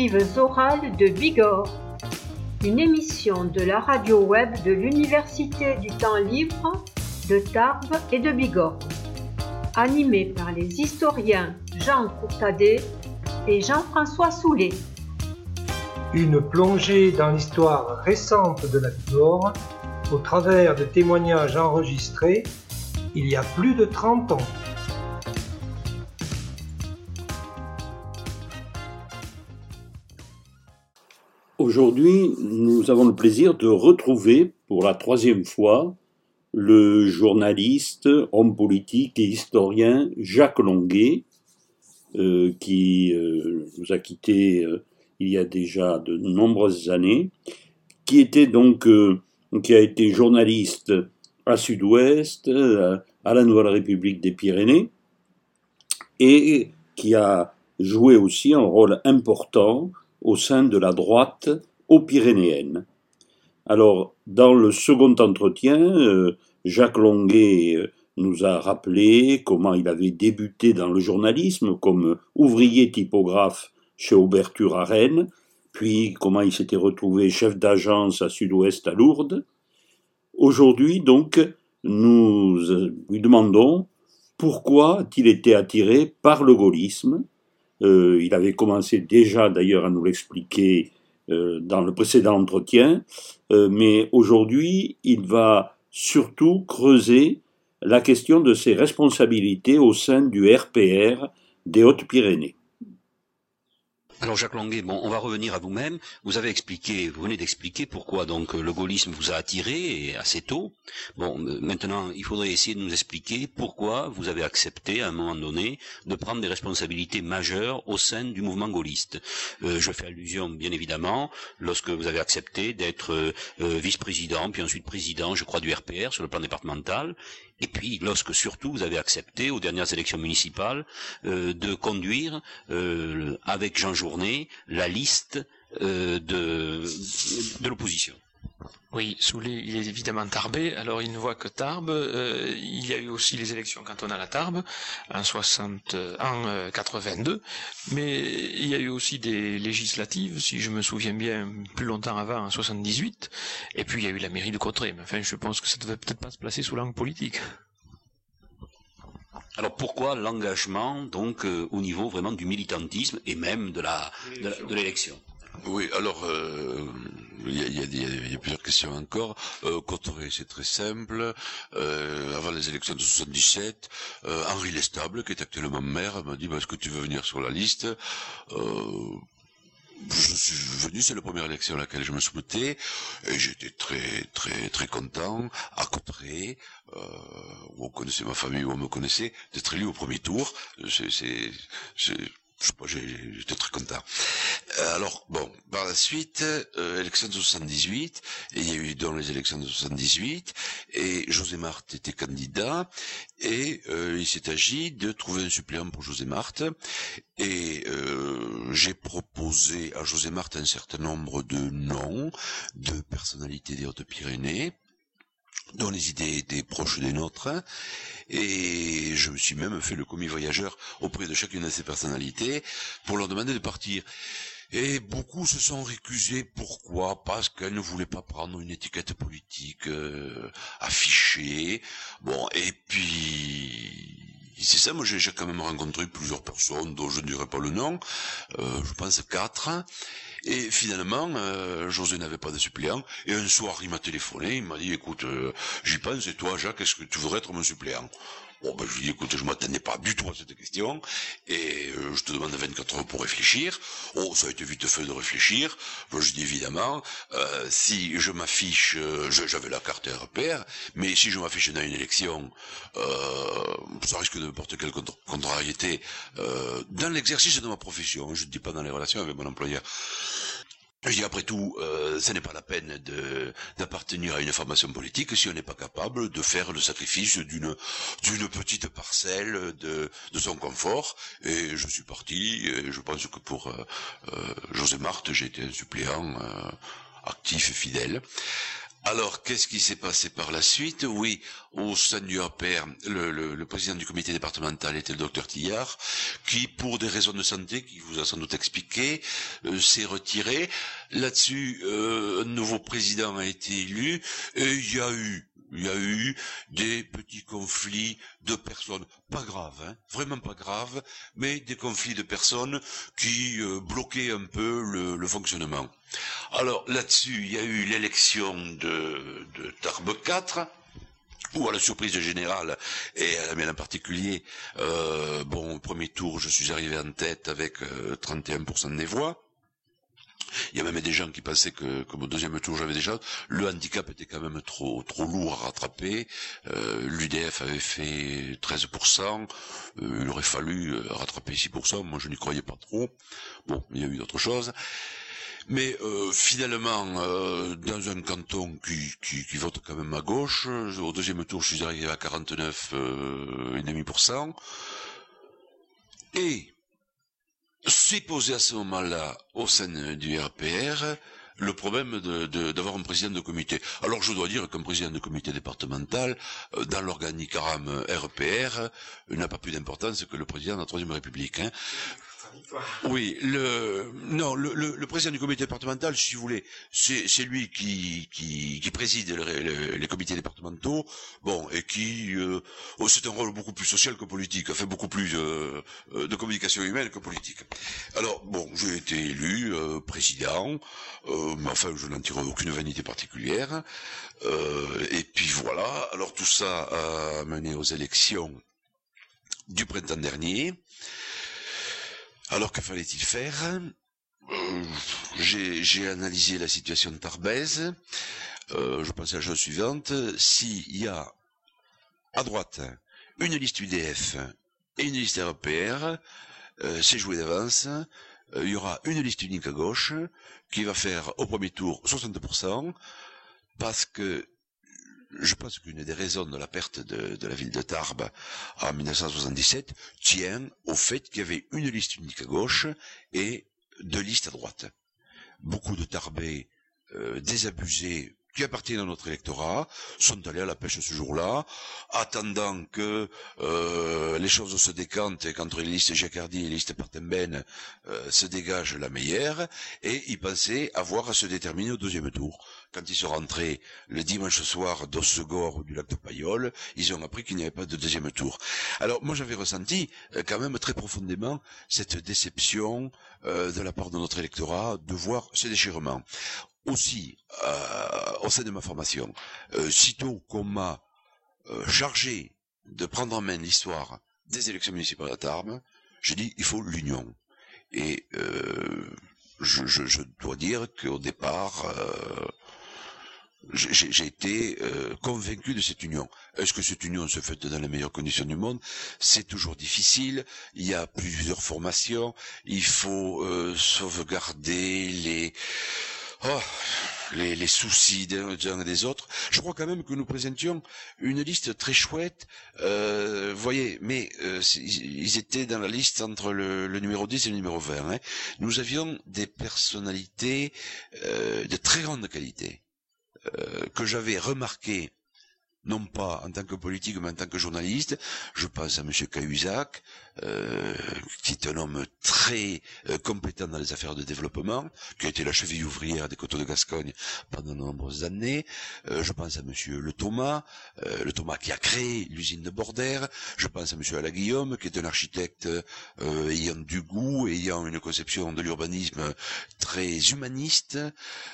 Archives orales de Bigorre, une émission de la radio web de l'Université du temps libre de Tarbes et de Bigorre, animée par les historiens Jean Courtadet et Jean-François Soulet. Une plongée dans l'histoire récente de la Bigorre au travers de témoignages enregistrés il y a plus de 30 ans. Aujourd'hui, nous avons le plaisir de retrouver pour la troisième fois le journaliste, homme politique et historien Jacques Longuet, euh, qui euh, nous a quittés euh, il y a déjà de nombreuses années, qui était donc, qui a été journaliste à Sud-Ouest, à la Nouvelle République des Pyrénées, et qui a joué aussi un rôle important au sein de la droite aux Pyrénéennes. Alors, dans le second entretien, euh, Jacques Longuet euh, nous a rappelé comment il avait débuté dans le journalisme comme ouvrier typographe chez Auberture à Rennes, puis comment il s'était retrouvé chef d'agence à Sud-Ouest à Lourdes. Aujourd'hui, donc, nous euh, lui demandons pourquoi a-t-il été attiré par le gaullisme euh, il avait commencé déjà d'ailleurs à nous l'expliquer euh, dans le précédent entretien, euh, mais aujourd'hui il va surtout creuser la question de ses responsabilités au sein du RPR des Hautes-Pyrénées. Alors Jacques Longuet, bon, on va revenir à vous-même. Vous avez expliqué, vous venez d'expliquer pourquoi donc le gaullisme vous a attiré assez tôt. Bon, maintenant, il faudrait essayer de nous expliquer pourquoi vous avez accepté à un moment donné de prendre des responsabilités majeures au sein du mouvement gaulliste. Euh, je fais allusion, bien évidemment, lorsque vous avez accepté d'être euh, vice-président, puis ensuite président, je crois, du RPR sur le plan départemental, et puis, lorsque surtout vous avez accepté, aux dernières élections municipales, euh, de conduire euh, avec Jean Journet la liste euh, de, de l'opposition. Oui, Soulet, il est évidemment tarbé, alors il ne voit que Tarbes. Euh, il y a eu aussi les élections cantonales à Tarbes en, 60, en 82, mais il y a eu aussi des législatives, si je me souviens bien, plus longtemps avant, en 78, et puis il y a eu la mairie de Cotteret, mais enfin je pense que ça ne devait peut-être pas se placer sous l'angle politique. Alors pourquoi l'engagement donc euh, au niveau vraiment du militantisme et même de l'élection? Oui, alors euh, il y, a, y, a, plusieurs questions encore. Euh, c'est très simple. Euh, avant les élections de 77, euh, Henri Lestable, qui est actuellement maire, m'a dit bah, est-ce que tu veux venir sur la liste? Euh, je suis venu, c'est la première élection à laquelle je me souhaitais, et j'étais très très très content, à Cotteret, euh, où on connaissait ma famille, où on me connaissait, d'être élu au premier tour. C'est j'étais très content. Alors, bon, par la suite, euh, élection de 78, et il y a eu dans les élections de 78, et José Marthe était candidat, et euh, il s'est agi de trouver un suppléant pour José Marthe, et euh, j'ai proposé à José Marthe un certain nombre de noms, de personnalités des Hautes-Pyrénées, dont les idées étaient proches des nôtres, et je me suis même fait le commis voyageur auprès de chacune de ces personnalités pour leur demander de partir. Et beaucoup se sont récusés. Pourquoi? Parce qu'elles ne voulaient pas prendre une étiquette politique euh, affichée. Bon, et puis c'est ça, moi j'ai quand même rencontré plusieurs personnes dont je ne dirai pas le nom, euh, je pense quatre, et finalement, euh, José n'avait pas de suppléant, et un soir il m'a téléphoné, il m'a dit, écoute, euh, j'y pense, et toi Jacques, est-ce que tu voudrais être mon suppléant? Bon, ben, je lui dis, écoute, je m'attendais pas du tout à cette question, et euh, je te demande 24 heures pour réfléchir. Oh, ça a été vite fait de réfléchir. je dis, évidemment, euh, si je m'affiche, euh, j'avais la carte RPR, mais si je m'affiche dans une élection, ça risque de me porter quelle contrariété dans l'exercice de ma profession, je ne dis pas dans les relations avec mon employeur. Je après tout, euh, ce n'est pas la peine d'appartenir à une formation politique si on n'est pas capable de faire le sacrifice d'une d'une petite parcelle de, de son confort. Et je suis parti. Et je pense que pour euh, euh José Marthe, j'ai été un suppléant euh, actif et fidèle. Alors, qu'est-ce qui s'est passé par la suite? Oui, au sein du APR, le, président du comité départemental était le docteur Tillard, qui, pour des raisons de santé, qui vous a sans doute expliqué, euh, s'est retiré. Là-dessus, euh, un nouveau président a été élu, et il y a eu il y a eu des petits conflits de personnes, pas graves, hein, vraiment pas graves, mais des conflits de personnes qui euh, bloquaient un peu le, fonctionnement. Alors là-dessus, il y a eu l'élection de, de Tarbes 4, ou à la surprise générale, et à la mienne en particulier, euh, bon, au premier tour, je suis arrivé en tête avec 31% euh, des voix. Il y a même des gens qui pensaient que, comme au deuxième tour, j'avais déjà. Le handicap était quand même trop trop lourd à rattraper. Euh, L'UDF avait fait 13%. Euh, il aurait fallu euh, rattraper 6%. Moi, je n'y croyais pas trop. Bon, il y a eu d'autres choses. Mais finalement, dans un canton qui, qui, qui, vote quand même à gauche, au deuxième tour, je suis arrivé à 49,5%. Et s'est posé à ce moment-là, au sein du RPR, le problème d'avoir un président de comité. Alors je dois dire qu'un président de comité départemental, euh, dans l'organigramme RPR, n'a pas plus d'importance que le président de la Troisième République. Hein. Oui, le non, le, président du comité départemental, si vous voulez, c'est lui qui, qui, préside les comités départementaux, bon, et qui euh, oh, c'est un rôle beaucoup plus social que politique, fait beaucoup plus euh, de communication humaine que politique. Alors bon, j'ai été élu euh, président, mais enfin je n'en tire aucune vanité particulière. et puis voilà, alors tout ça a mené aux élections du printemps dernier. Alors que fallait-il faire? Euh, J'ai analysé la situation de Tarbèze. Euh, je pense à la chose suivante. S'il y a à droite une liste UDF et une liste RPR, euh, c'est joué d'avance. il y aura une liste unique à gauche qui va faire au premier tour 60% parce que je pense qu'une des raisons de la perte de, la ville de Tarbes en 1977 tient au fait qu'il y avait une liste unique à gauche et deux listes à droite. Beaucoup de Tarbais euh, désabusés qui appartiennent à notre électorat sont allés à la pêche ce jour-là, attendant que euh, les choses se décantent et qu'entre les listes Jacardy et les listes Partemben euh, se dégage la meilleure, et ils pensaient avoir à se déterminer au deuxième tour. Quand ils sont rentrés le dimanche soir d'Ossegor ou du lac de Payolle, ils ont appris qu'il n'y avait pas de deuxième tour. Alors moi j'avais ressenti euh, quand même très profondément cette déception de la part de notre électorat de voir ce déchirement aussi euh, au sein de ma formation, euh, sitôt qu'on m'a euh, chargé de prendre en main l'histoire des élections municipales à Tarbes, j'ai dit il faut l'union. Et je, dois dire qu'au départ, j'ai été convaincu de cette union. Est-ce que cette union se fait dans les meilleures conditions du monde? C'est toujours difficile. Il y a plusieurs formations. Il faut sauvegarder les oh, les, les, soucis des uns et des autres. Je crois quand même que nous présentions une liste très chouette. Euh, voyez, mais euh, ils étaient dans la liste entre le, numéro 10 et le numéro 20. Hein. Nous avions des personnalités euh, de très grande qualité euh, que j'avais remarquées non pas en tant que politique, mais en tant que journaliste. Je pense à M. Cahuzac, euh, qui est un homme très euh, compétent dans les affaires de développement, qui a été la cheville ouvrière des coteaux de Gascogne pendant de nombreuses années. Euh, je pense à Monsieur Le Thomas, Le Thomas qui a créé l'usine de Bordère. Je pense à Monsieur Alain Guillaume, qui est un architecte ayant du goût, ayant une conception de l'urbanisme très humaniste.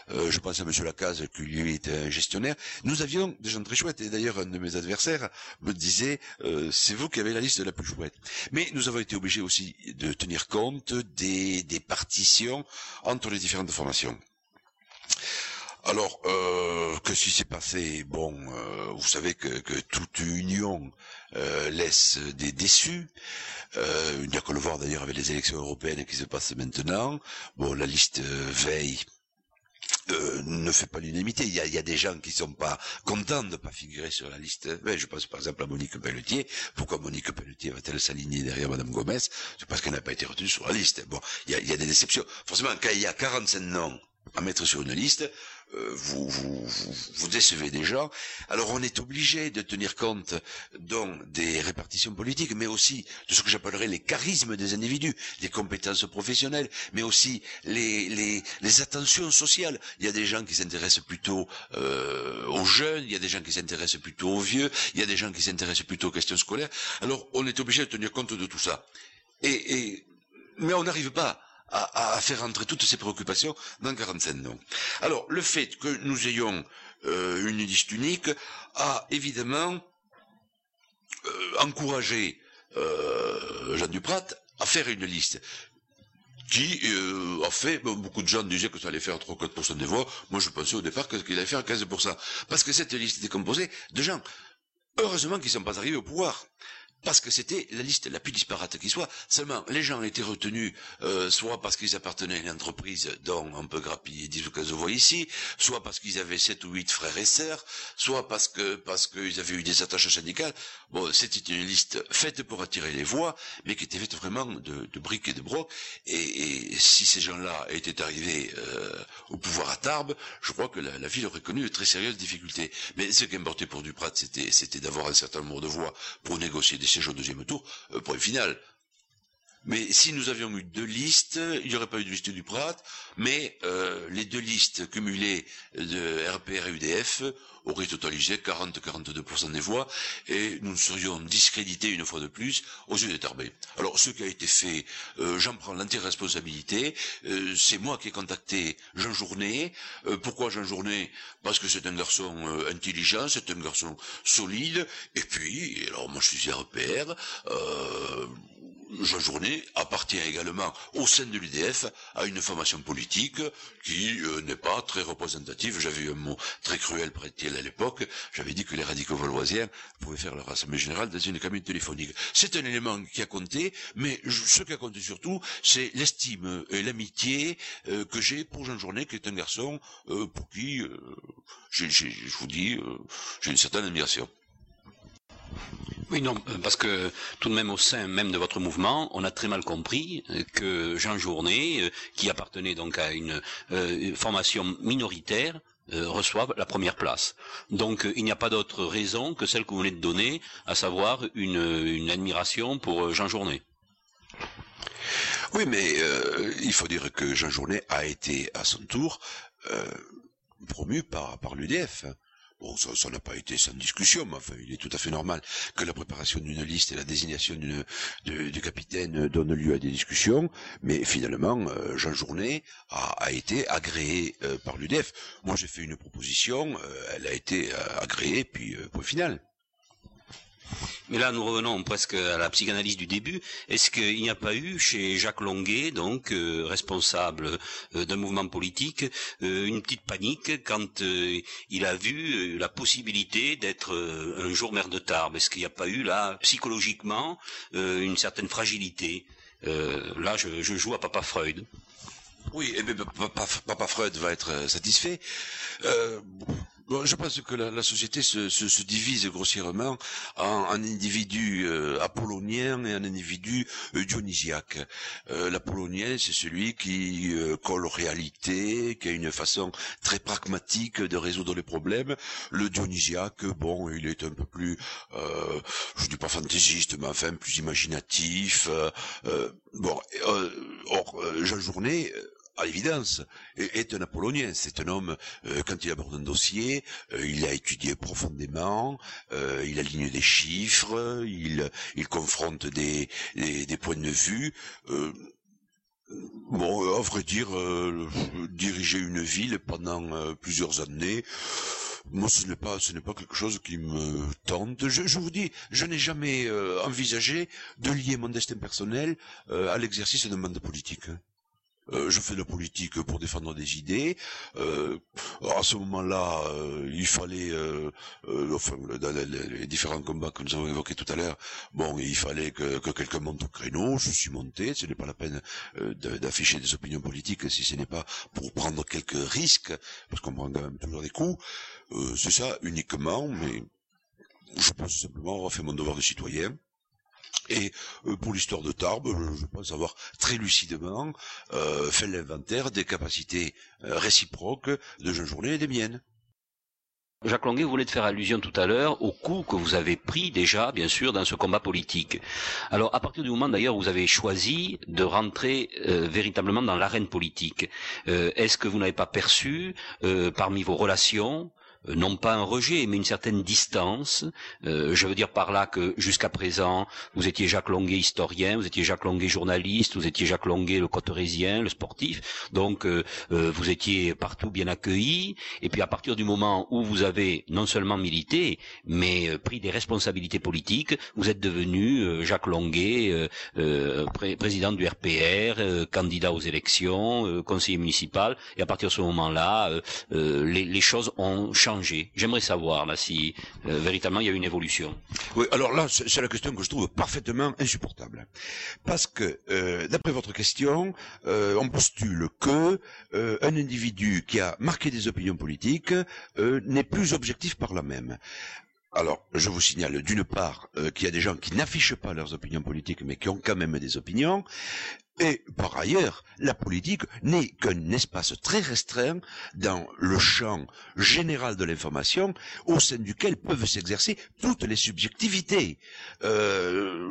je pense à Monsieur Lacaze, qui lui était un gestionnaire. Nous avions des gens très chouettes. Et d'ailleurs, un de mes adversaires me disait, c'est vous qui avez la liste la plus chouette. Mais nous avons été obligés aussi de tenir compte des, partitions entre les différentes formations. Alors, euh, que si c'est passé Bon, euh, vous savez que, toute union euh, laisse des déçus. Euh, il n'y a que le voir d'ailleurs avec les élections européennes qui se passent maintenant. Bon, la liste veille euh, ne fait pas l'unanimité. Il y, a, des gens qui sont pas contents de ne pas figurer sur la liste. Mais je pense par exemple à Monique Pelletier. Pourquoi Monique Pelletier va-t-elle s'aligner derrière Madame Gomez C'est parce qu'elle n'a pas été retenue sur la liste. Bon, il y a, des déceptions. Forcément, quand il y a 45 noms à mettre sur une liste, euh, vous, vous, vous, décevez des gens. Alors on est obligé de tenir compte donc des répartitions politiques, mais aussi de ce que j'appellerais les charismes des individus, les compétences professionnelles, mais aussi les, les, les attentions sociales. Il y a des gens qui s'intéressent plutôt euh, aux jeunes, il y a des gens qui s'intéressent plutôt aux vieux, il y a des gens qui s'intéressent plutôt aux questions scolaires. Alors on est obligé de tenir compte de tout ça. Et, et mais on n'arrive pas à, faire entrer toutes ces préoccupations dans 45 noms. Alors, le fait que nous ayons euh, une liste unique a évidemment euh, encouragé euh, Jean Duprat à faire une liste qui a fait, beaucoup de gens disaient que ça allait faire 3-4% des voix, moi je pensais au départ qu'il allait faire 15%, parce que cette liste était composée de gens, heureusement qu'ils ne sont pas arrivés au pouvoir, parce que c'était la liste la plus disparate qui soit. Seulement, les gens étaient retenus euh, soit parce qu'ils appartenaient à une entreprise dont on peut grappiller 10 ou 15 voix ici, soit parce qu'ils avaient 7 ou 8 frères et sœurs, soit parce que parce qu'ils avaient eu des attaches syndicales. Bon, c'était une liste faite pour attirer les voix, mais qui était faite vraiment de, de briques et de brocs. Et, et si ces gens-là étaient arrivés euh, au pouvoir à Tarbes, je crois que la, la ville aurait connu de très sérieuses difficultés. Mais ce qui importait pour Duprat, c'était d'avoir un certain nombre de voix pour négocier des au deuxième tour, euh, pour une finale. Mais si nous avions eu deux listes, il n'y aurait pas eu de liste du Prat, mais euh, les deux listes cumulées de RPR et UDF auraient totalisé 40-42% des voix, et nous serions discrédités une fois de plus aux yeux des Tarbés. Alors, ce qui a été fait, euh, j'en prends l'entière responsabilité, c'est moi qui ai contacté Jean Journet. pourquoi Jean Journet? Parce que c'est un garçon intelligent, c'est un garçon solide, et puis, alors moi je suis RPR, euh, Jean Journet appartient également au sein de l'UDF à une formation politique qui euh, n'est pas très représentative. J'avais eu un mot très cruel près à l'époque. J'avais dit que les radicaux valoisiens pouvaient faire leur assemblée générale dans une cabine téléphonique. C'est un élément qui a compté, mais ce qui a compté surtout, c'est l'estime et l'amitié euh, que j'ai pour Jean Journet, qui est un garçon euh, pour qui, je vous dis, j'ai une certaine admiration. Oui, non, euh, parce que tout de même au sein même de votre mouvement, on a très mal compris euh, que Jean Journet, euh, qui appartenait donc à une formation minoritaire, reçoive la première place. Donc il n'y a pas d'autre raison que celle que vous venez de donner, à savoir une, admiration pour Jean Journet. Oui, mais il faut dire que Jean Journet a été à son tour promu par, par l'UDF. Bon, ça n'a pas été sans discussion, mais enfin, il est tout à fait normal que la préparation d'une liste et la désignation d'une du capitaine donnent lieu à des discussions, mais finalement, euh, Jean Journet a, été agréé euh, par l'UDF. Moi, j'ai fait une proposition, euh, elle a été agréée, puis point final. Mais là, nous revenons presque à la psychanalyse du début. Est-ce qu'il n'y a pas eu chez Jacques Longuet, donc euh, responsable euh, d'un mouvement politique, euh, une petite panique quand il a vu la possibilité d'être un jour maire de Tarbes? Est-ce qu'il n'y a pas eu là, psychologiquement, une certaine fragilité? Là, je, joue à Papa Freud. Oui, et Papa, Freud va être satisfait je pense que la, société se, se, divise grossièrement en un individu euh, apollonien et un individu euh, dionysiaque. Euh, L'apollonien, c'est celui qui euh, colle aux réalités, qui a une façon très pragmatique de résoudre les problèmes. Le dionysiaque, bon, il est un peu plus, euh, je dis pas fantaisiste, mais enfin plus imaginatif. bon, or, Jean Journet à l'évidence, est un Apollonien. C'est un homme, euh, quand il aborde un dossier, euh, il a étudié profondément, euh, il aligne des chiffres, il, confronte des, des, points de vue. bon, à vrai dire, diriger une ville pendant plusieurs années, moi, ce n'est pas, ce n'est pas quelque chose qui me tente. Je, je vous dis, je n'ai jamais envisagé de lier mon destin personnel à l'exercice d'un mandat politique. Euh, je fais de la politique pour défendre des idées. Euh, à ce moment-là, euh, il fallait, euh, enfin, dans les, différents combats que nous avons évoqués tout à l'heure, bon, il fallait que, que quelqu'un monte au créneau. Je suis monté. Ce n'est pas la peine d'afficher des opinions politiques si ce n'est pas pour prendre quelques risques, parce qu'on prend quand même toujours des coups. C'est ça uniquement, mais je pense simplement avoir fait mon devoir de citoyen Et euh, pour l'histoire de Tarbes, je pense avoir très lucidement euh, fait l'inventaire des capacités euh, réciproques de Jean Journet et des miennes. Jacques Longuet, vous voulez faire allusion tout à l'heure au coup que vous avez pris déjà, bien sûr, dans ce combat politique. Alors, à partir du moment d'ailleurs où vous avez choisi de rentrer véritablement dans l'arène politique, est-ce que vous n'avez pas perçu, parmi vos relations, euh, non pas un rejet, mais une certaine distance. Euh, je veux dire par là que jusqu'à présent, vous étiez Jacques Longuet historien, vous étiez Jacques Longuet journaliste, vous étiez Jacques Longuet le cotérésien, le sportif, donc euh, vous étiez partout bien accueilli. Et puis à partir du moment où vous avez non seulement milité, mais pris des responsabilités politiques, vous êtes devenu Jacques Longuet, président du RPR, candidat aux élections, conseiller municipal. Et à partir de ce moment-là, les choses ont changé J'aimerais savoir si euh, véritablement il y a une évolution. Oui, alors là c'est la question que je trouve parfaitement insupportable, parce que euh, d'après votre question, euh, on postule que un individu qui a marqué des opinions politiques n'est plus objectif par la même. Alors, je vous signale d'une part qu'il y a des gens qui n'affichent pas leurs opinions politiques, mais qui ont quand même des opinions, et par ailleurs, la politique n'est qu'un espace très restreint dans le champ général de l'information au sein duquel peuvent s'exercer toutes les subjectivités. Euh,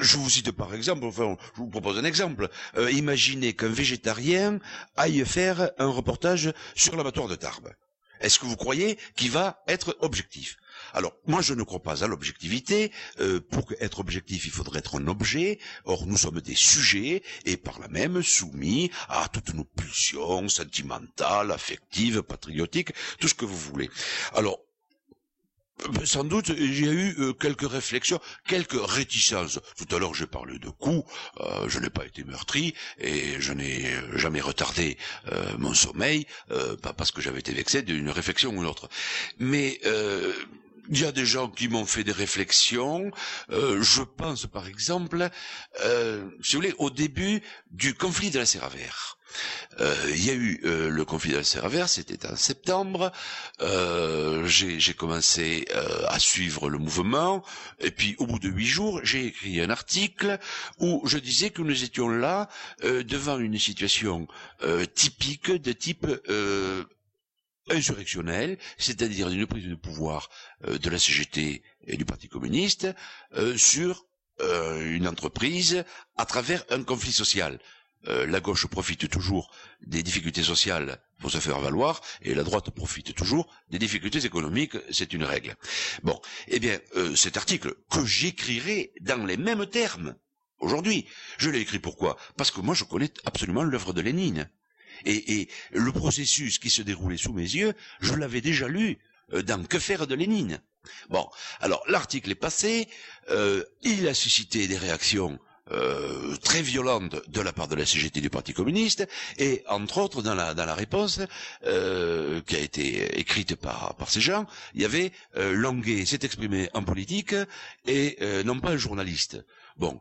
je vous cite par exemple, enfin, je vous propose un exemple. Euh, imaginez qu'un végétarien aille faire un reportage sur l'abattoir de Tarbes. Est-ce que vous croyez qu'il va être objectif? Alors, moi, je ne crois pas à l'objectivité. Euh, pour être objectif, il faudrait être un objet. Or, nous sommes des sujets et par là même soumis à toutes nos pulsions sentimentales, affectives, patriotiques, tout ce que vous voulez. Alors, sans doute, j'ai eu euh, quelques réflexions, quelques réticences. Tout à l'heure, j'ai parlé de coups. je n'ai pas été meurtri et je n'ai jamais retardé mon sommeil, pas parce que j'avais été vexé d'une réflexion ou d'une autre. Mais il y a des gens qui m'ont fait des réflexions. Euh, je pense par exemple, euh, si vous voulez, au début du conflit de la Serre euh, il y a eu euh, le conflit de la Serre c'était en septembre. Euh, j'ai commencé à suivre le mouvement, et puis au bout de huit jours, j'ai écrit un article où je disais que nous étions là devant une situation typique de type insurrectionnelle, c'est-à-dire une prise de pouvoir euh, de la CGT et du Parti communiste euh, sur euh, une entreprise à travers un conflit social. La gauche profite toujours des difficultés sociales pour se faire valoir, et la droite profite toujours des difficultés économiques, c'est une règle. Bon, eh bien, cet article que j'écrirai dans les mêmes termes aujourd'hui, je l'ai écrit pourquoi? Parce que moi je connais absolument l'œuvre de Lénine. Et, le processus qui se déroulait sous mes yeux, je l'avais déjà lu euh, dans Que faire de Lénine? Bon, alors l'article est passé, euh, il a suscité des réactions euh, très violentes de la part de la CGT du Parti communiste, et entre autres dans la, dans la réponse qui a été écrite par, par ces gens, il y avait Longuet s'est exprimé en politique et non pas un journaliste. Bon,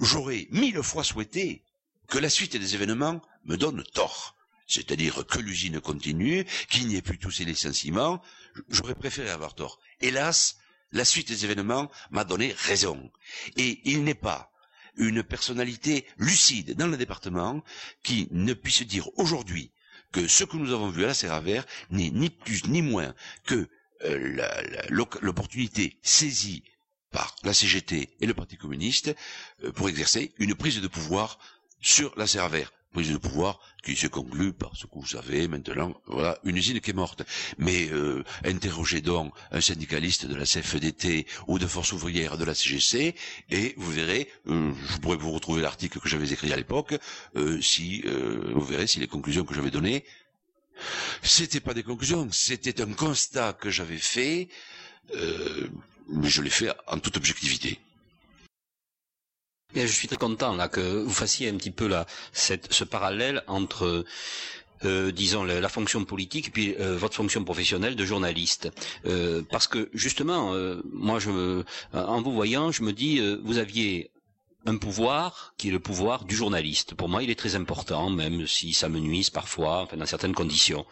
j'aurais mille fois souhaité que la suite des événements me donne tort c'est-à-dire que l'usine continue, qu'il n'y ait plus tous ces licenciements, j'aurais préféré avoir tort. Hélas, la suite des événements m'a donné raison. Et il n'est pas une personnalité lucide dans le département qui ne puisse dire aujourd'hui que ce que nous avons vu à la Serre n'est ni plus ni moins que euh, l'opportunité saisie par la CGT et le Parti communiste euh, pour exercer une prise de pouvoir sur la Serre prise de pouvoir qui s'est conclue par ce que vous savez maintenant, voilà, une usine qui est morte. Mais euh, interrogez donc un syndicaliste de la CFDT ou de Force ouvrière de la CGC et vous verrez, euh, je pourrais vous retrouver l'article que j'avais écrit à l'époque, euh, si euh, vous verrez si les conclusions que j'avais données, c'était pas des conclusions, c'était un constat que j'avais fait, euh, mais je l'ai fait en toute objectivité je suis très content là que vous fassiez un petit peu là cette, ce parallèle entre euh, disons la, fonction politique et puis euh, votre fonction professionnelle de journaliste euh, parce que justement moi je en vous voyant je me dis vous aviez un pouvoir qui est le pouvoir du journaliste. Pour moi, il est très important, même si ça me nuise parfois, enfin, dans certaines conditions.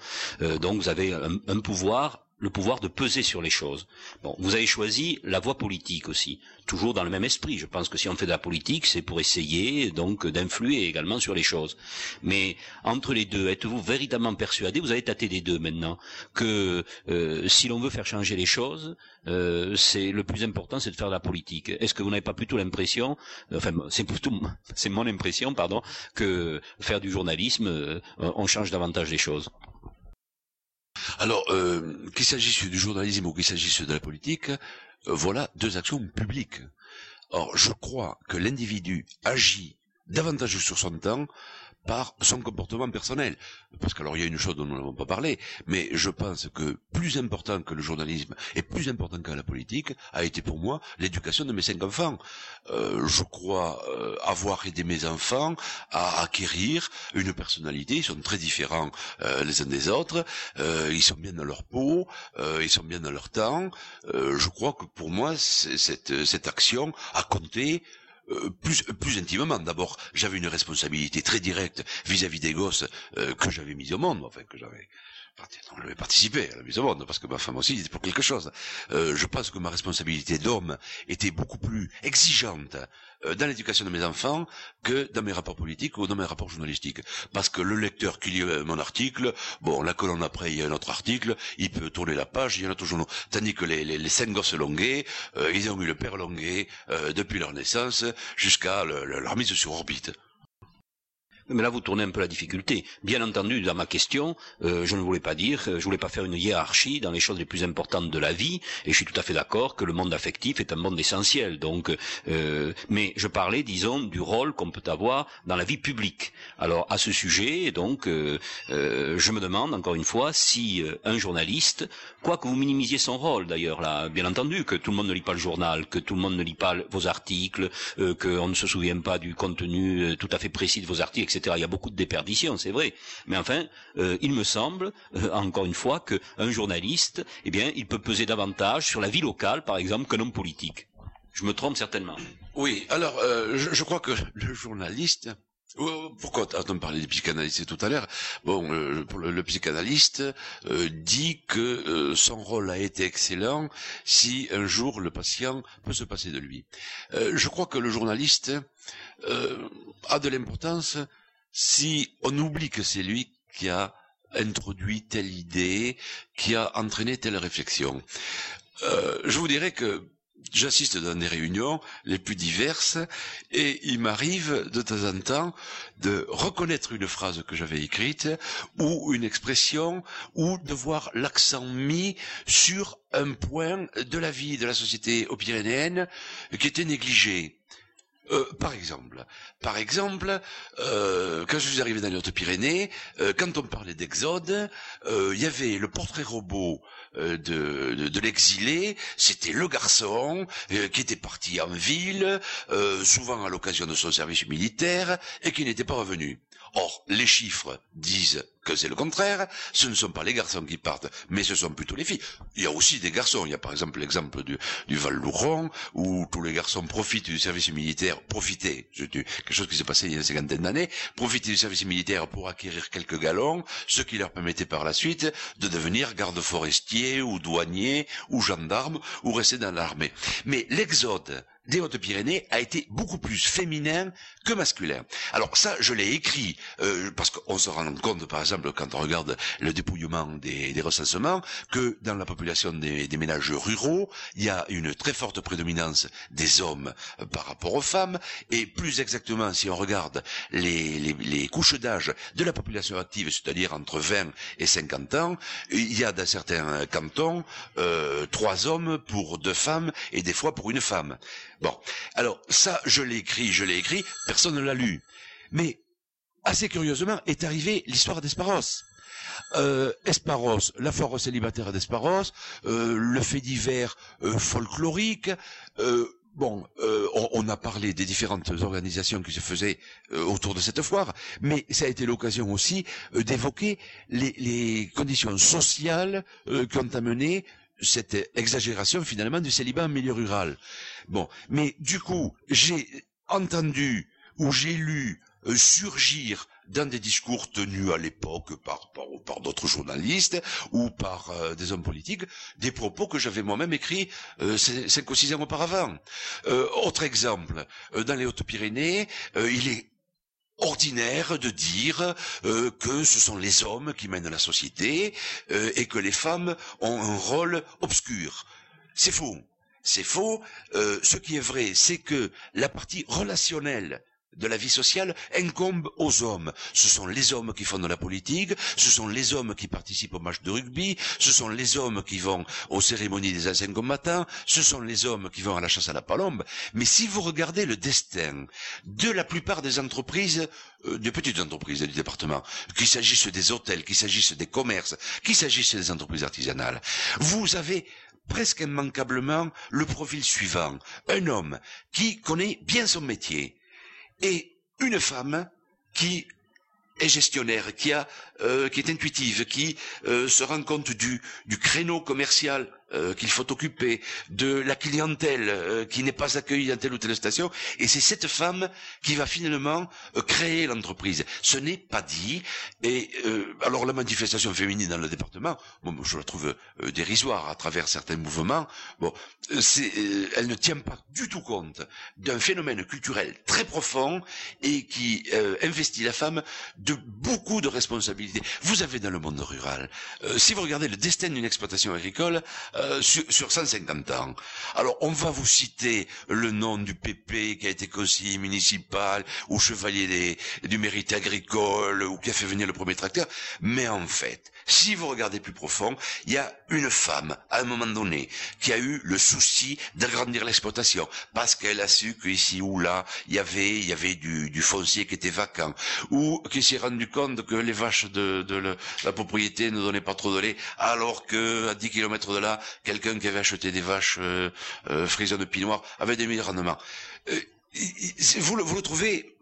donc, vous avez un pouvoir le pouvoir de peser sur les choses. Bon, vous avez choisi la voie politique aussi, toujours dans le même esprit. Je pense que si on fait de la politique, c'est pour essayer donc d'influer également sur les choses. Mais entre les deux, êtes-vous véritablement persuadé, vous avez tâté des deux maintenant, que euh, si l'on veut faire changer les choses, euh, c'est le plus important, c'est de faire de la politique. Est-ce que vous n'avez pas plutôt l'impression, enfin c'est plutôt c'est mon impression, pardon, que faire du journalisme, euh, on change davantage les choses? Alors, euh, qu'il s'agisse du journalisme ou qu'il s'agisse de la politique, euh, voilà deux actions publiques. Or, je crois que l'individu agit davantage sur son temps par son comportement personnel. Parce qu'alors il y a une chose dont nous n'avons pas parlé, mais je pense que plus important que le journalisme et plus important que la politique a été pour moi l'éducation de mes cinq enfants. Euh, je crois euh, avoir aidé mes enfants à acquérir une personnalité. Ils sont très différents euh, les uns des autres. ils sont bien dans leur peau, ils sont bien dans leur temps. je crois que pour moi cette action a compté euh, plus, plus intimement. D'abord, j'avais une responsabilité très directe vis-à-vis des gosses euh, que j'avais mis au monde, enfin que j'avais je vais à la mise au monde, parce que ma femme aussi était pour quelque chose. Euh, je pense que ma responsabilité d'homme était beaucoup plus exigeante euh, dans l'éducation de mes enfants que dans mes rapports politiques ou dans mes rapports journalistiques. Parce que le lecteur qui lit euh, mon article, bon, la colonne après, il y a un autre article, il peut tourner la page, il y a toujours. Tandis que les, les, les cinq gosses longués, ils ont eu le père longué depuis leur naissance jusqu'à leur mise sur orbite. Mais là, vous tournez un peu la difficulté. Bien entendu, dans ma question, euh, je ne voulais pas dire, euh, je voulais pas faire une hiérarchie dans les choses les plus importantes de la vie, et je suis tout à fait d'accord que le monde affectif est un monde essentiel. Donc, euh, mais je parlais, disons, du rôle qu'on peut avoir dans la vie publique. Alors, à ce sujet, donc, je me demande encore une fois si un journaliste, quoi que vous minimisiez son rôle, d'ailleurs, là, bien entendu, que tout le monde ne lit pas le journal, que tout le monde ne lit pas vos articles, qu'on ne se souvient pas du contenu tout à fait précis de vos articles, etc. Il y a beaucoup de déperditions, c'est vrai. Mais enfin, euh, il me semble, euh, encore une fois, qu'un journaliste, eh bien, il peut peser davantage sur la vie locale, par exemple, qu'un homme politique. Je me trompe certainement. Oui, alors, euh, je, crois que le journaliste... Pourquoi on parlait des psychanalystes tout à l'heure? Bon, le, psychanalyste dit que son rôle a été excellent si un jour le patient peut se passer de lui. je crois que le journaliste a de l'importance si on oublie que c'est lui qui a introduit telle idée, qui a entraîné telle réflexion. Euh, je vous dirais que j'assiste dans des réunions les plus diverses et il m'arrive de temps en temps de reconnaître une phrase que j'avais écrite ou une expression ou de voir l'accent mis sur un point de la vie de la société aux qui était négligé. Euh, par exemple, par exemple, euh, quand je suis arrivé dans les Hautes-Pyrénées, euh, quand on parlait d'Exode, il y avait le portrait robot de l'exilé, c'était le garçon qui était parti en ville, souvent à l'occasion de son service militaire, et qui n'était pas revenu. Or, les chiffres disent que c'est le contraire. Ce ne sont pas les garçons qui partent, mais ce sont plutôt les filles. Il y a aussi des garçons. Il y a par exemple l'exemple du, Val-Louron, où tous les garçons profitent du service militaire, profitaient, quelque chose qui s'est passé il y a une cinquantaine d'années, profitaient du service militaire pour acquérir quelques galons, ce qui leur permettait par la suite de devenir garde forestiers ou douaniers ou gendarmes ou rester dans l'armée. Mais l'exode des Hautes-Pyrénées a été beaucoup plus féminin que masculin. Alors ça, je l'ai écrit euh, parce qu'on se rend compte, par exemple, quand on regarde le dépouillement des, des recensements, que dans la population des, des, ménages ruraux, il y a une très forte prédominance des hommes euh, par rapport aux femmes, et plus exactement, si on regarde les, les, les couches d'âge de la population active, c'est-à-dire entre 20 et 50 ans, il y a dans certains cantons euh, trois hommes pour deux femmes et des fois pour une femme. Bon, alors ça, je l'ai écrit, je l'ai écrit, personne ne l'a lu. Mais assez curieusement est arrivée l'histoire d'Esparos. Euh, Esparos, la force célibataire d'Esparos, euh, le fait divers euh, folklorique. Euh, bon, euh, on, a parlé des différentes organisations qui se faisaient autour de cette foire, mais ça a été l'occasion aussi d'évoquer les, les, conditions sociales qui ont amené cette exagération finalement du célibat en milieu rural. Bon, mais du coup, j'ai entendu ou j'ai lu euh, surgir dans des discours tenus à l'époque par, par, d'autres journalistes ou par euh, des hommes politiques, des propos que j'avais moi-même écrits euh, cinq ou six ans auparavant. Euh, autre exemple, dans les Hautes-Pyrénées, il est ordinaire de dire que ce sont les hommes qui mènent la société et que les femmes ont un rôle obscur. C'est faux. C'est faux. ce qui est vrai, c'est que la partie relationnelle de la vie sociale incombe aux hommes. Ce sont les hommes qui font de la politique, ce sont les hommes qui participent aux matchs de rugby, ce sont les hommes qui vont aux cérémonies des anciens combattants, ce sont les hommes qui vont à la chasse à la palombe. Mais si vous regardez le destin de la plupart des entreprises, euh, des petites entreprises du département, qu'il s'agisse des hôtels, qu'il s'agisse des commerces, qu'il s'agisse des entreprises artisanales, vous avez presque immanquablement le profil suivant. Un homme qui connaît bien son métier, et une femme qui est gestionnaire, qui a, euh, qui est intuitive, qui euh, se rend compte du, du créneau commercial euh, qu'il faut occuper, de la clientèle euh, qui n'est pas accueillie dans telle ou telle station, et c'est cette femme qui va finalement euh, créer l'entreprise. Ce n'est pas dit, et alors la manifestation féminine dans le département, bon, je la trouve dérisoire à travers certains mouvements, bon, c'est, elle ne tient pas du tout compte d'un phénomène culturel très profond et qui investit la femme de beaucoup de responsabilités. Vous avez dans le monde rural, si vous regardez le destin d'une exploitation agricole, euh, sur, sur, 150 ans. Alors, on va vous citer le nom du PP qui a été conseiller municipal, ou chevalier du mérite agricole, ou qui a fait venir le premier tracteur, mais en fait, si vous regardez plus profond, il y a une femme, à un moment donné, qui a eu le souci d'agrandir l'exploitation, parce qu'elle a su qu'ici ou là, il y avait, il y avait du, du foncier qui était vacant, ou qui s'est rendu compte que les vaches de, de la propriété ne donnaient pas trop de lait, alors que à 10 km de là, quelqu'un qui avait acheté des vaches euh, euh, frisonnes de pinoir avait des meilleurs rendements. Euh, vous, le, vous le trouvez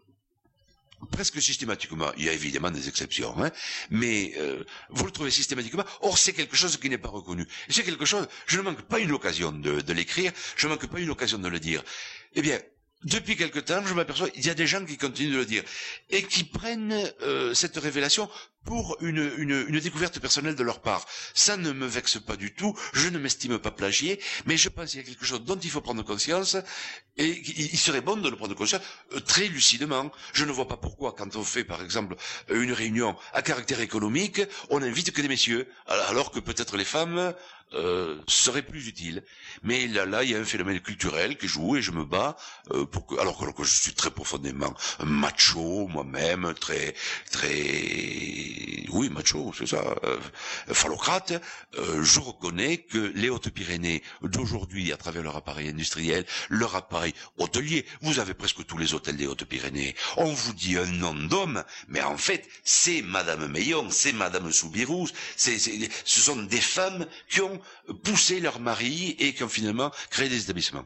presque systématiquement. Il y a évidemment des exceptions, hein, mais euh, vous le trouvez systématiquement. Or, c'est quelque chose qui n'est pas reconnu. C'est quelque chose. Je ne manque pas une occasion de, de l'écrire. Je ne manque pas une occasion de le dire. Eh bien, depuis quelque temps, je m'aperçois, il y a des gens qui continuent de le dire et qui prennent euh, cette révélation pour une, une, découverte personnelle de leur part. Ça ne me vexe pas du tout, je ne m'estime pas plagié, mais je pense qu'il y a quelque chose dont il faut prendre conscience et il serait bon de le prendre conscience euh, très lucidement. Je ne vois pas pourquoi, quand on fait par exemple une réunion à caractère économique, on n'invite que des messieurs, alors que peut-être les femmes euh, serait plus utile. Mais là, là, il y a un phénomène culturel qui joue et je me bats euh, pour que, alors que, je suis très profondément macho moi-même, très, très, oui, macho, c'est ça, euh, phallocrate. Euh, je reconnais que les Hautes-Pyrénées d'aujourd'hui, à travers leur appareil industriel, leur appareil hôtelier, vous avez presque tous les hôtels des Hautes-Pyrénées. On vous dit un nom d'homme, mais en fait, c'est Madame Meillon, c'est Madame Soubirous, c'est, ce sont des femmes qui ont poussé leur mari et qui ont finalement créé des établissements.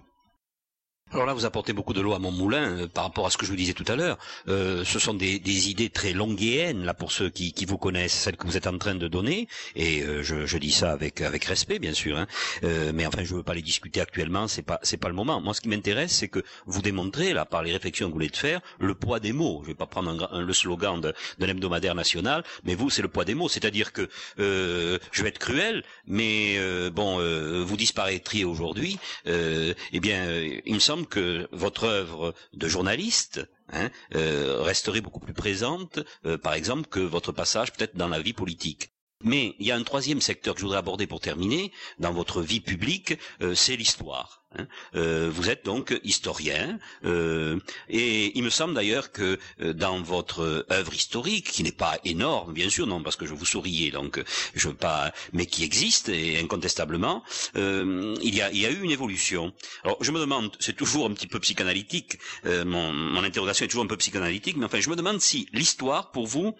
Alors là, vous apportez beaucoup de lois à mon moulin euh, par rapport à ce que je vous disais tout à l'heure. Euh, ce sont des, des, idées très longuéennes là pour ceux qui, qui, vous connaissent, celles que vous êtes en train de donner. Et euh, je, je, dis ça avec avec respect, bien sûr. Hein. Euh, mais enfin, je veux pas les discuter actuellement. C'est pas c'est pas le moment. Moi, ce qui m'intéresse, c'est que vous démontrez là par les réflexions que vous voulez faire le poids des mots. Je vais pas prendre le slogan de, de l'hebdomadaire national, mais vous, c'est le poids des mots. C'est-à-dire que euh, je vais être cruel, mais bon, vous disparaîtriez aujourd'hui. eh bien, il me semble que votre œuvre de journaliste hein, euh, resterait beaucoup plus présente, euh, par exemple, que votre passage peut-être dans la vie politique. Mais il y a un troisième secteur que je voudrais aborder pour terminer dans votre vie publique, euh, c'est l'histoire. Hein. Euh, vous êtes donc historien, euh, et il me semble d'ailleurs que euh, dans votre œuvre historique, qui n'est pas énorme, bien sûr, non, parce que je vous souriais, donc je veux pas, mais qui existe et incontestablement, il y a, il y a eu une évolution. Alors je me demande, c'est toujours un petit peu psychanalytique, mon, mon, interrogation est toujours un peu psychanalytique, mais enfin je me demande si l'histoire, pour vous,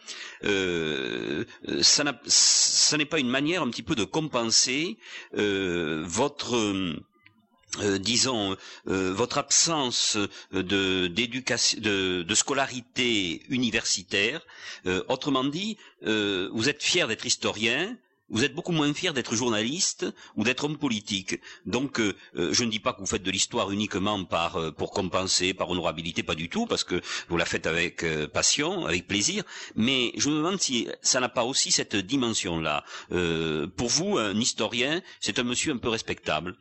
ça n'est pas une manière un petit peu de compenser votre euh, disons, euh, votre absence de d'éducation, de, de, scolarité universitaire. Euh, autrement dit, vous êtes fier d'être historien, vous êtes beaucoup moins fier d'être journaliste ou d'être homme politique. Donc, euh, euh, je ne dis pas que vous faites de l'histoire uniquement par euh, pour compenser, par honorabilité, pas du tout, parce que vous la faites avec passion, avec plaisir. Mais je me demande si ça n'a pas aussi cette dimension-là. pour vous, un historien, c'est un monsieur un peu respectable.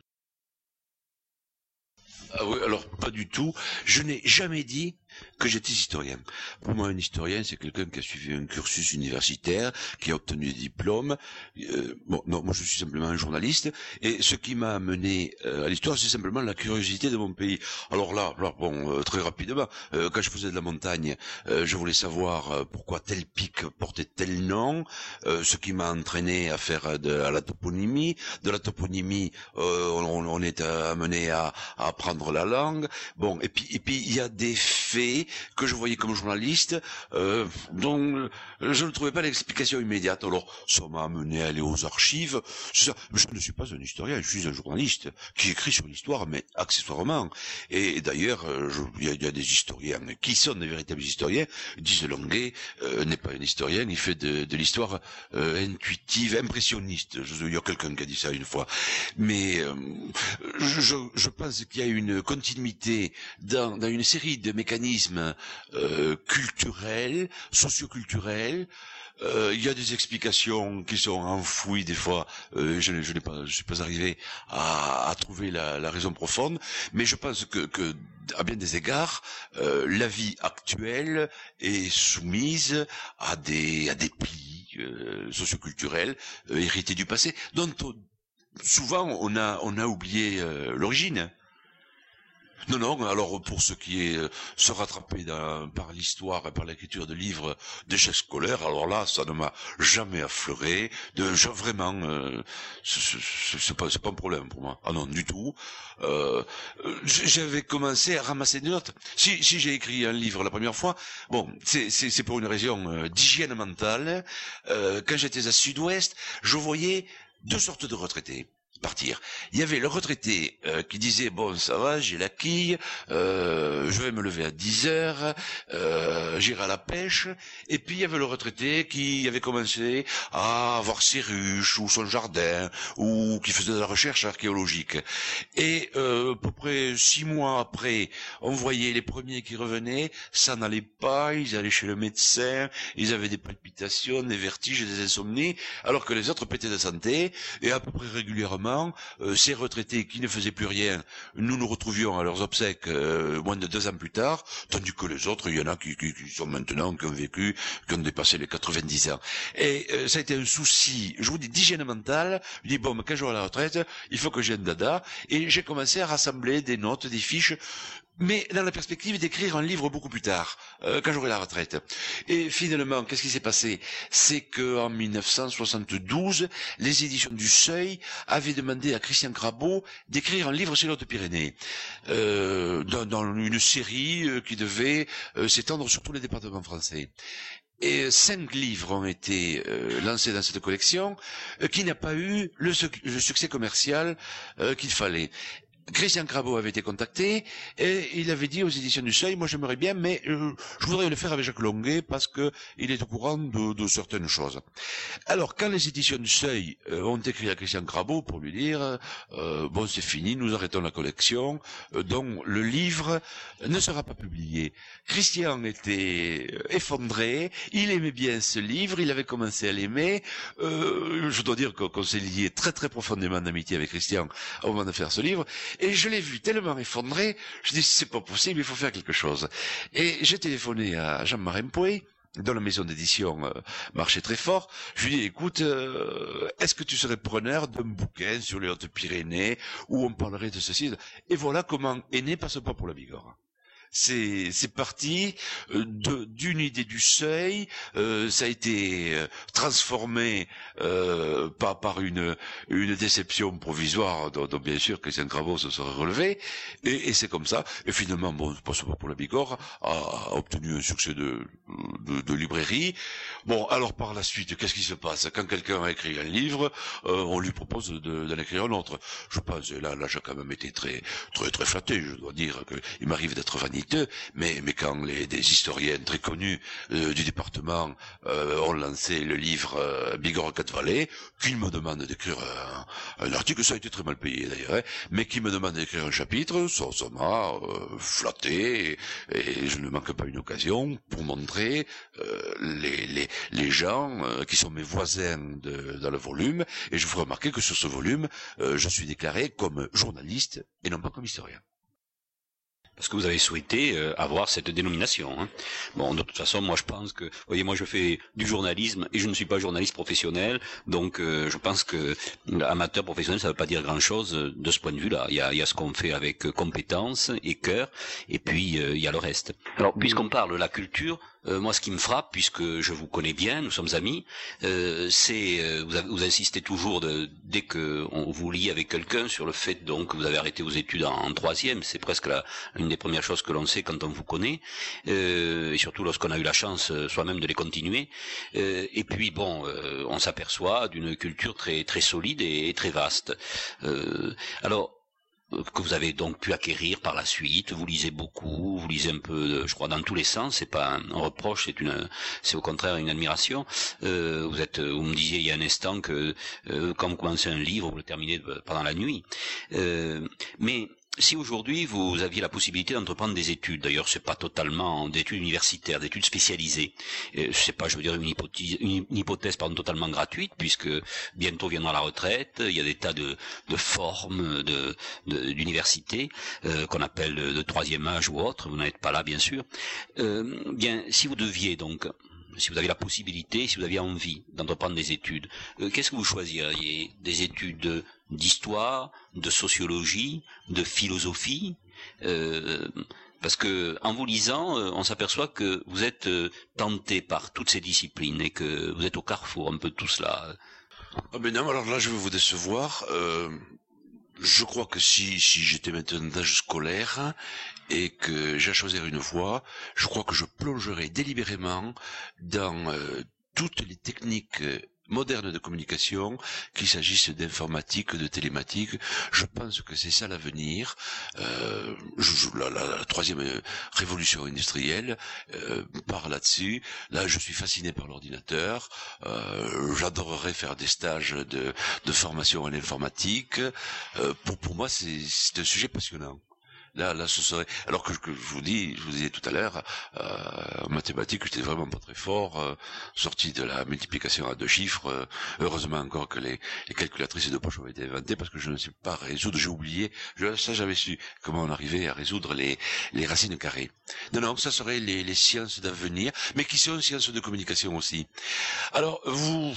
Ah oui, alors pas du tout. Je n'ai jamais dit que j'étais historien. Pour moi, un historien, c'est quelqu'un qui a suivi un cursus universitaire, qui a obtenu des diplômes. Euh, bon, non, moi je suis simplement un journaliste. Et ce qui m'a amené euh, à l'histoire, c'est simplement la curiosité de mon pays. Alors là, bon, euh, très rapidement, quand je faisais de la montagne, je voulais savoir pourquoi tel pic portait tel nom, ce qui m'a entraîné à faire de la toponymie. De la toponymie, on, on, est amené à, à apprendre la langue. Bon, et puis et puis il y a des faits que je voyais comme journaliste, euh, dont je ne trouvais pas l'explication immédiate. Alors, ça m'a amené à aller aux archives. Je ne suis pas un historien, je suis un journaliste qui écrit sur l'histoire, mais accessoirement. Et, d'ailleurs, euh, il y, a des historiens qui sont des véritables historiens. Disent euh, n'est pas un historien, il fait de, l'histoire euh, intuitive, impressionniste. il y a quelqu'un qui a dit ça une fois. Mais euh, je, pense qu'il y a une continuité dans une série de mécanismes euh, culturel, socioculturel. Euh, il y a des explications qui sont enfouies des fois. Euh, je ne pas, je suis pas arrivé à, trouver la, raison profonde, mais je pense que, que à bien des égards, euh, la vie actuelle est soumise à des à des plis socioculturels hérités du passé, dont souvent on a on a oublié l'origine. Non, non, alors pour ce qui est euh, se rattraper par l'histoire et par l'écriture de livres d'échecs scolaires, alors là, ça ne m'a jamais affleuré. De, vraiment, euh, c'est pas, pas un problème pour moi. Ah non, du tout. Euh, J'avais commencé à ramasser des notes. Si, si j'ai écrit un livre la première fois, bon, c'est pour une raison euh, d'hygiène mentale. quand j'étais à Sud-Ouest, je voyais deux sortes de retraités partir. Il y avait le retraité euh, qui disait bon ça va, j'ai la quille, euh, je vais me lever à 10 heures, euh, j'irai à la pêche. Et puis il y avait le retraité qui avait commencé à avoir ses ruches ou son jardin ou qui faisait de la recherche archéologique. Et à peu près six mois après, on voyait les premiers qui revenaient, ça n'allait pas, ils allaient chez le médecin, ils avaient des palpitations, des vertiges, des insomnies, alors que les autres pétaient de santé et à peu près régulièrement euh, ces retraités qui ne faisaient plus rien, nous nous retrouvions à leurs obsèques euh, moins de deux ans plus tard, tandis que les autres, il y en a qui, sont maintenant, qui ont vécu, qui ont dépassé les 90 ans. Et euh, ça a été un souci, je vous dis, d'hygiène mentale. Je dis, bon, mais quand j'aurai la retraite, il faut que j'ai un dada. Et j'ai commencé à rassembler des notes, des fiches mais dans la perspective d'écrire un livre beaucoup plus tard, euh, quand j'aurai la retraite. Et finalement, qu'est-ce qui s'est passé? C'est que en 1972, les éditions du Seuil avaient demandé à Christian Crabot d'écrire un livre sur les Hautes-Pyrénées, euh, dans, une série euh, qui devait s'étendre sur tous les départements français. Et cinq livres ont été lancés dans cette collection, qui n'a pas eu le, succès commercial qu'il fallait. Christian Crabot avait été contacté et il avait dit aux éditions du Seuil, moi j'aimerais bien, mais euh, je voudrais le faire avec Jacques Longuet parce que il est au courant de, certaines choses. Alors quand les éditions du Seuil euh, ont écrit à Christian Crabot pour lui dire, euh, bon c'est fini, nous arrêtons la collection, donc le livre ne sera pas publié. Christian était effondré, il aimait bien ce livre, il avait commencé à l'aimer. je dois dire qu'on s'est lié très très profondément d'amitié avec Christian au moment de faire ce livre. Et je l'ai vu tellement effondré, je dis c'est pas possible, il faut faire quelque chose. Et j'ai téléphoné à Jean-Marie Pouet, dans la maison d'édition euh, marchait très fort. Je lui ai dit, écoute, euh, est-ce que tu serais preneur d'un bouquin sur les Hautes-Pyrénées où on parlerait de ceci Et voilà comment est né Passe-pas pour la Bigorre c'est parti euh, d'une idée du seuil, euh, ça a été euh, transformé euh, par, par une, une déception provisoire dont, bien sûr Christian Cravot se serait relevé, et, et c'est comme ça. Et finalement, bon, pas pour la Bigorre, a, obtenu un succès de, de, de, librairie. Bon, alors par la suite, qu'est-ce qui se passe? Quand quelqu'un a écrit un livre, on lui propose d'en écrire un autre. Je pense, là, là j'ai quand même été très, très, très flatté. Je dois dire qu'il m'arrive d'être vanillé mais, mais quand les, des historiens très connus euh, du département euh, ont lancé le livre euh, Bigorre quatre vallées, qu'ils me demandent d'écrire un, article, ça a été très mal payé d'ailleurs, hein, mais qui me demandent d'écrire un chapitre, ça, ça m'a flatté, et, je ne manque pas une occasion pour montrer les, gens qui sont mes voisins dans le volume, et je vous remarquer que sur ce volume, je suis déclaré comme journaliste et non pas comme historien parce que vous avez souhaité euh, avoir cette dénomination. Hein. Bon, de toute façon, moi je pense que, voyez, moi je fais du journalisme et je ne suis pas journaliste professionnel, donc euh, je pense que amateur professionnel, ça ne veut pas dire grand-chose euh, de ce point de vue-là. Il y a, y a ce qu'on fait avec compétence et cœur, et puis il y a le reste. Alors, puisqu'on parle de la culture, euh, moi, ce qui me frappe, puisque je vous connais bien, nous sommes amis, euh, c'est euh, vous, insistez toujours de, dès que on vous lie avec quelqu'un sur le fait donc que vous avez arrêté vos études en, troisième. C'est presque la, une des premières choses que l'on sait quand on vous connaît, et surtout lorsqu'on a eu la chance soi-même de les continuer. et puis bon, on s'aperçoit d'une culture très très solide et, et très vaste. alors que vous avez donc pu acquérir par la suite. Vous lisez beaucoup, vous lisez un peu, je crois, dans tous les sens. C'est pas un, reproche, c'est une, c'est au contraire une admiration. Euh, vous êtes, vous me disiez il y a un instant que euh, quand vous commencez un livre, vous le terminez pendant la nuit. Euh, mais si aujourd'hui vous aviez la possibilité d'entreprendre des études, d'ailleurs c'est pas totalement d'études universitaires, d'études spécialisées, c'est pas, je veux dire, une hypothèse, une, hypothèse pardon, totalement gratuite, puisque bientôt viendra la retraite, il y a des tas de, de formes de, d'université euh, qu'on appelle de, troisième âge ou autre, vous n'êtes pas là bien sûr. Euh, bien, si vous deviez donc si vous avez la possibilité, si vous aviez envie d'entreprendre des études, euh, qu'est-ce que vous choisiriez Des études d'histoire, de sociologie, de philosophie euh, parce que en vous lisant, euh, on s'aperçoit que vous êtes tenté par toutes ces disciplines et que vous êtes au carrefour un peu de tout cela. Ah ben non, alors là je vais vous décevoir. je crois que si, si j'étais maintenant d'âge scolaire et que j'ai choisi une voie, je crois que je plongerai délibérément dans euh, toutes les techniques euh, modernes de communication, qu'il s'agisse d'informatique, de télématique. Je pense que c'est ça l'avenir. Euh, la, la, troisième révolution industrielle euh, part là-dessus. Là, je suis fasciné par l'ordinateur. Euh, J'adorerais faire des stages de, de formation en informatique. Euh, pour, pour moi, c'est un sujet passionnant. Là, là, ce serait. Alors que, je vous dis, je vous disais tout à l'heure, euh, en mathématiques, j'étais vraiment pas très fort, euh, sorti de la multiplication à deux chiffres. Euh, heureusement encore que les, calculatrices de poche ont été inventées parce que je ne sais pas résoudre. J'ai oublié. Je, ça, j'avais su comment on arrivait à résoudre les, les racines carrées. Non, non, ça serait les, les sciences d'avenir, mais qui sont sciences de communication aussi. Alors, vous,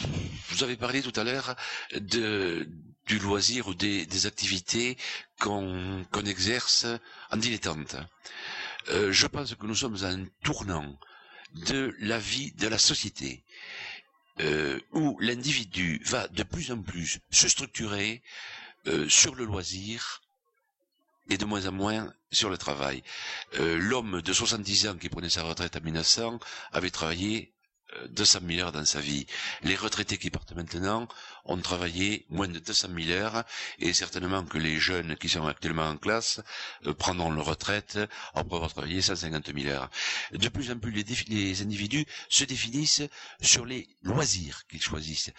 vous avez parlé tout à l'heure de du loisir ou des, activités qu'on exerce en dilettante. Euh, je pense que nous sommes à un tournant de la vie de la société euh, où l'individu va de plus en plus se structurer euh, sur le loisir et de moins en moins sur le travail. L'homme de 70 ans qui prenait sa retraite en 1900 avait travaillé 200 000 heures dans sa vie. Les retraités qui partent maintenant ont travaillé moins de 200 000 heures et certainement que les jeunes qui sont actuellement en classe euh, prendront leur retraite après avoir travaillé 150 000 heures. De plus en plus, les, individus se définissent sur les loisirs qu'ils choisissent.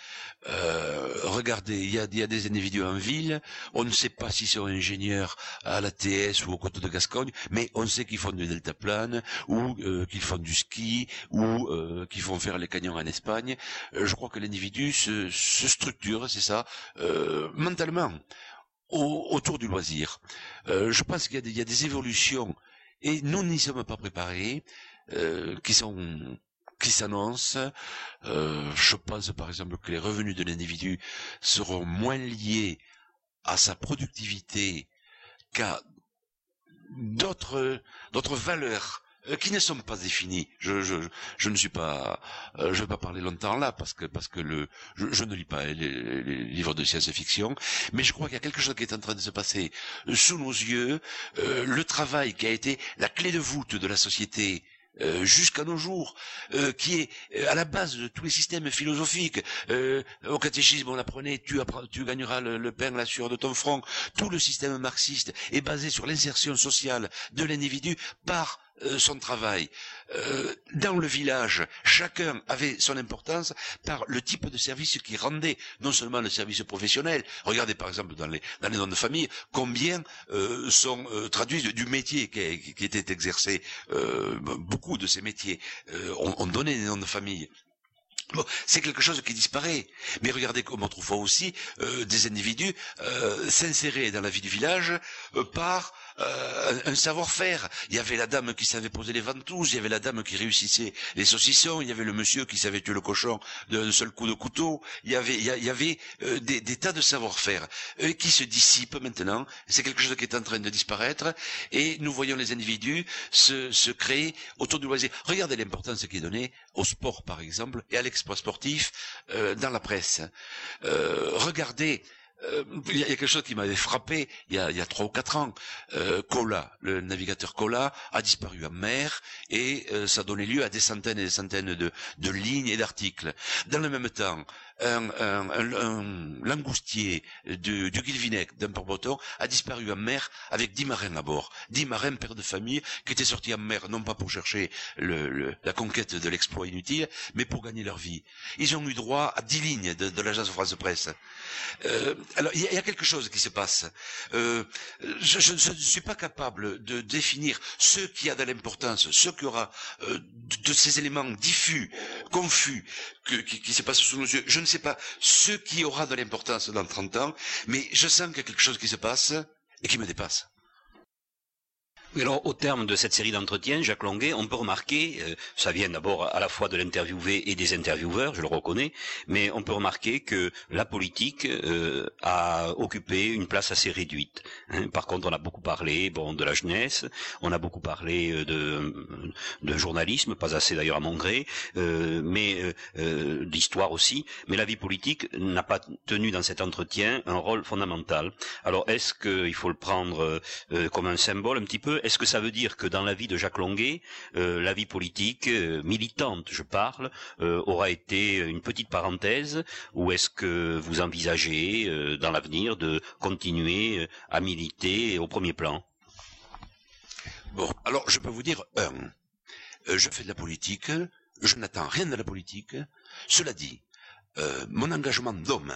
Euh, regardez, il y a, des individus en ville, on ne sait pas s'ils sont ingénieurs à la TS ou au côté de Gascogne, mais on sait qu'ils font du deltaplane ou euh, qu'ils font du ski ou euh, qu'ils font faire les canyons en Espagne. Euh, je crois que l'individu se, structure c'est ça, euh, mentalement, autour du loisir. Euh, je pense qu'il y, a des évolutions, et nous n'y sommes pas préparés, qui sont qui s'annoncent. je pense par exemple que les revenus de l'individu seront moins liés à sa productivité qu'à d'autres valeurs qui ne sont pas définis. Je, je, je ne suis pas, euh, je vais pas parler longtemps là parce que parce que le, je, je ne lis pas les, les, livres de science-fiction, mais je crois qu'il y a quelque chose qui est en train de se passer sous nos yeux. Euh, le travail qui a été la clé de voûte de la société euh, jusqu'à nos jours, euh, qui est euh, à la base de tous les systèmes philosophiques. au catéchisme, on apprenait tu, tu gagneras le, le, pain, la sueur de ton front. Tout le système marxiste est basé sur l'insertion sociale de l'individu par euh, son travail. Euh, dans le village, chacun avait son importance par le type de service qu'il rendait, non seulement le service professionnel. Regardez par exemple dans les, dans les noms de famille, combien euh, sont traduits du métier qui, était exercé. beaucoup de ces métiers ont, ont donné des noms de famille. Bon, c'est quelque chose qui disparaît. Mais regardez comment on trouve aussi des individus s'insérer dans la vie du village par euh, un, savoir-faire. Il y avait la dame qui savait poser les ventouses, il y avait la dame qui réussissait les saucissons, il y avait le monsieur qui savait tuer le cochon d'un seul coup de couteau. Il y avait, il y, avait euh, des, tas de savoir-faire euh, qui se dissipent maintenant. C'est quelque chose qui est en train de disparaître et nous voyons les individus se, se créer autour du loisir. Regardez l'importance qui est donnée au sport, par exemple, et à l'exploit sportif dans la presse. regardez euh, il y a quelque chose qui m'avait frappé il y a trois ou quatre ans. Euh, le navigateur Cola, a disparu en mer et euh, ça donnait lieu à des centaines et des centaines de lignes et d'articles. Dans le même temps, un, un, un, langoustier du, du Guilvinec, d'un port a disparu en mer avec dix marins à bord. Dix marins, pères de famille, qui étaient sortis en mer, non pas pour chercher le, la conquête de l'exploit inutile, mais pour gagner leur vie. Ils ont eu droit à dix lignes de, de l'agence France Presse. Euh, alors, il y, a quelque chose qui se passe. Euh, je, ne suis pas capable de définir ce qui a de l'importance, ce qui aura euh, de, ces éléments diffus, confus, que, qui, qui se passent sous nos yeux. Ne sais pas ce qui aura de l'importance dans 30 ans, mais je sens qu'il y a quelque chose qui se passe et qui me dépasse alors, au terme de cette série d'entretiens, Jacques Longuet, on peut remarquer, euh, ça vient d'abord à la fois de l'interviewé et des intervieweurs, je le reconnais, mais on peut remarquer que la politique euh, a occupé une place assez réduite. Hein. Par contre, on a beaucoup parlé, bon, de la jeunesse, on a beaucoup parlé euh, de, de journalisme, pas assez d'ailleurs à mon gré, mais d'histoire aussi. Mais la vie politique n'a pas tenu dans cet entretien un rôle fondamental. Alors, est-ce qu'il faut le prendre comme un symbole un petit peu? Est-ce que ça veut dire que dans la vie de Jacques Longuet, euh, la vie politique, euh, militante je parle, euh, aura été une petite parenthèse, ou est-ce que vous envisagez dans l'avenir de continuer à militer au premier plan? Bon, alors je peux vous dire, un, je fais de la politique, je n'attends rien de la politique. Cela dit, mon engagement d'homme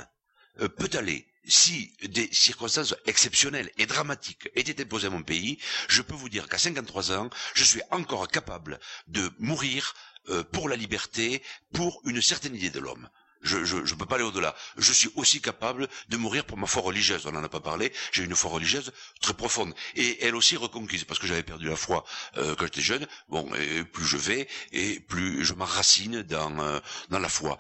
peut aller si des circonstances exceptionnelles et dramatiques étaient imposées à mon pays, je peux vous dire qu'à 53 ans, je suis encore capable de mourir euh, pour la liberté, pour une certaine idée de l'homme. Je, je, je peux pas aller au-delà. Je suis aussi capable de mourir pour ma foi religieuse. On n'en a pas parlé. J'ai une foi religieuse très profonde et elle aussi reconquise parce que j'avais perdu la foi euh, quand j'étais jeune. Bon, et plus je vais et plus je m'enracine dans euh, dans la foi.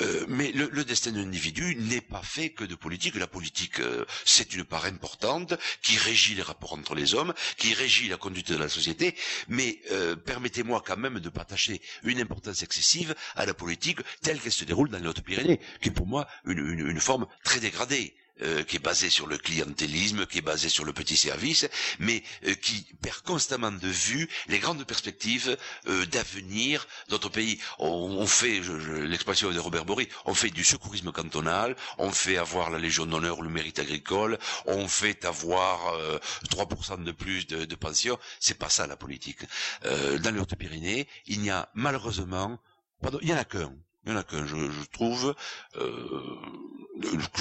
Euh, mais le, le destin d'un individu n'est pas fait que de politique. La politique, euh, c'est une part importante qui régit les rapports entre les hommes, qui régit la conduite de la société. Mais euh, permettez-moi quand même de partager une importance excessive à la politique telle qu'elle se déroule dans notre pyrénées qui est pour moi une, forme très dégradée. Euh, qui est basée sur le clientélisme, qui est basée sur le petit service, mais euh, qui perd constamment de vue les grandes perspectives euh, d'avenir notre pays. On, fait, l'expression de Robert Bory, on fait du secourisme cantonal, on fait avoir la Légion d'honneur ou le mérite agricole, on fait avoir 3% de plus de, de pension. C'est pas ça la politique. dans les Hautes-Pyrénées, il n'y a malheureusement, pardon, il y en a qu'un il y en a qu'un, je, je, trouve, euh,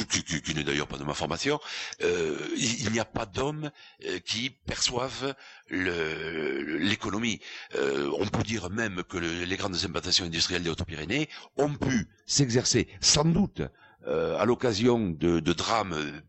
qui, qui, qui n'est d'ailleurs pas de ma formation, euh, il, n'y a pas d'hommes euh, qui perçoivent l'économie. Euh, on peut dire même que le, les grandes implantations industrielles des Hautes-Pyrénées ont pu s'exercer, sans doute, euh, à l'occasion de, de drames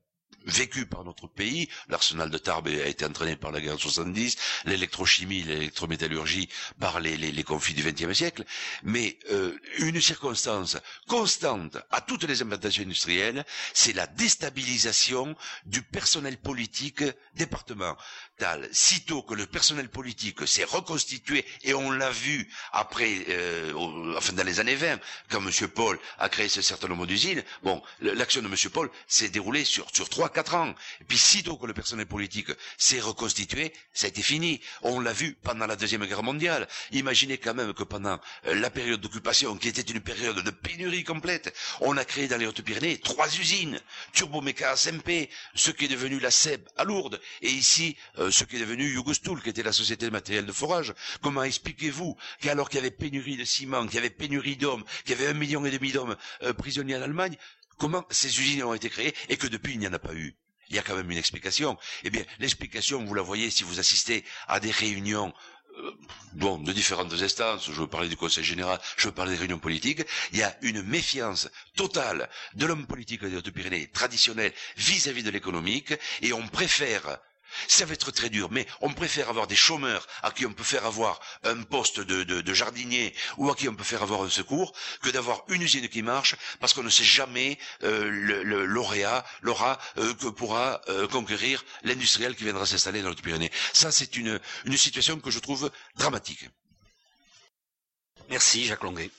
vécu par notre pays. L'arsenal de Tarbes a été entraîné par la guerre de 70, l'électrochimie, l'électrométallurgie par les, les, les, conflits du XXe siècle. Mais euh, une circonstance constante à toutes les implantations industrielles, c'est la déstabilisation du personnel politique département. capital, sitôt que le personnel politique s'est reconstitué, et on l'a vu après, euh, enfin dans les années 20, quand M. Paul a créé ce certain nombre d'usines, bon, l'action de M. Paul s'est déroulée sur sur trois, quatre ans. Et puis sitôt que le personnel politique s'est reconstitué, ça a été fini. On l'a vu pendant la deuxième guerre mondiale. Imaginez quand même que pendant euh, la période d'occupation, qui était une période de pénurie complète, on a créé dans les Hautes-Pyrénées trois usines, Turboméca SMP, ce qui est devenu la SEB à Lourdes, et ici euh, ce qui est devenu Yugostoul, qui était la société de matériel de forage. Comment expliquez-vous qu'alors qu'il y avait pénurie de ciment, qu'il y avait pénurie d'hommes, qu'il y avait un million et demi d'hommes euh, prisonniers en Allemagne, comment ces usines ont été créées et que depuis il n'y en a pas eu. Il y a quand même une explication. Eh bien, l'explication, vous la voyez si vous assistez à des réunions euh, bon, de différentes instances, je veux parler du Conseil général, je veux parler des réunions politiques, il y a une méfiance totale de l'homme politique des Hautes-Pyrénées traditionnel vis-à-vis de l'économique, et on préfère ça va être très dur, mais on préfère avoir des chômeurs à qui on peut faire avoir un poste de, jardinier ou à qui on peut faire avoir un secours que d'avoir une usine qui marche parce qu'on ne sait jamais euh, le, lauréat, l'aura euh, que pourra euh, conquérir l'industriel qui viendra s'installer dans le Pyrénées. Ça, c'est une, une situation que je trouve dramatique. Merci Jacques Longuet.